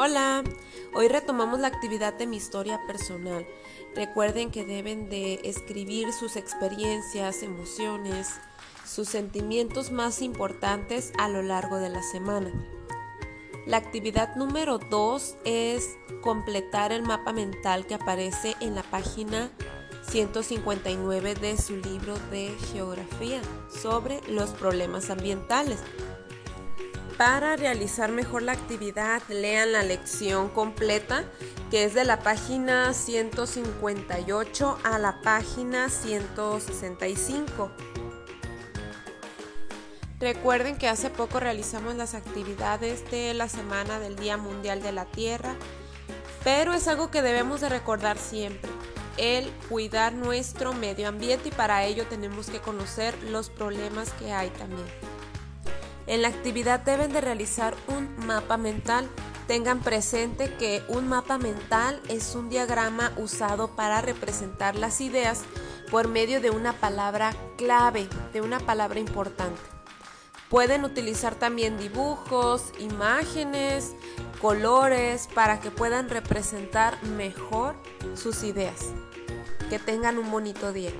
Hola, hoy retomamos la actividad de mi historia personal. Recuerden que deben de escribir sus experiencias, emociones, sus sentimientos más importantes a lo largo de la semana. La actividad número 2 es completar el mapa mental que aparece en la página 159 de su libro de geografía sobre los problemas ambientales. Para realizar mejor la actividad, lean la lección completa que es de la página 158 a la página 165. Recuerden que hace poco realizamos las actividades de la Semana del Día Mundial de la Tierra, pero es algo que debemos de recordar siempre, el cuidar nuestro medio ambiente y para ello tenemos que conocer los problemas que hay también. En la actividad deben de realizar un mapa mental. Tengan presente que un mapa mental es un diagrama usado para representar las ideas por medio de una palabra clave, de una palabra importante. Pueden utilizar también dibujos, imágenes, colores para que puedan representar mejor sus ideas. Que tengan un bonito día.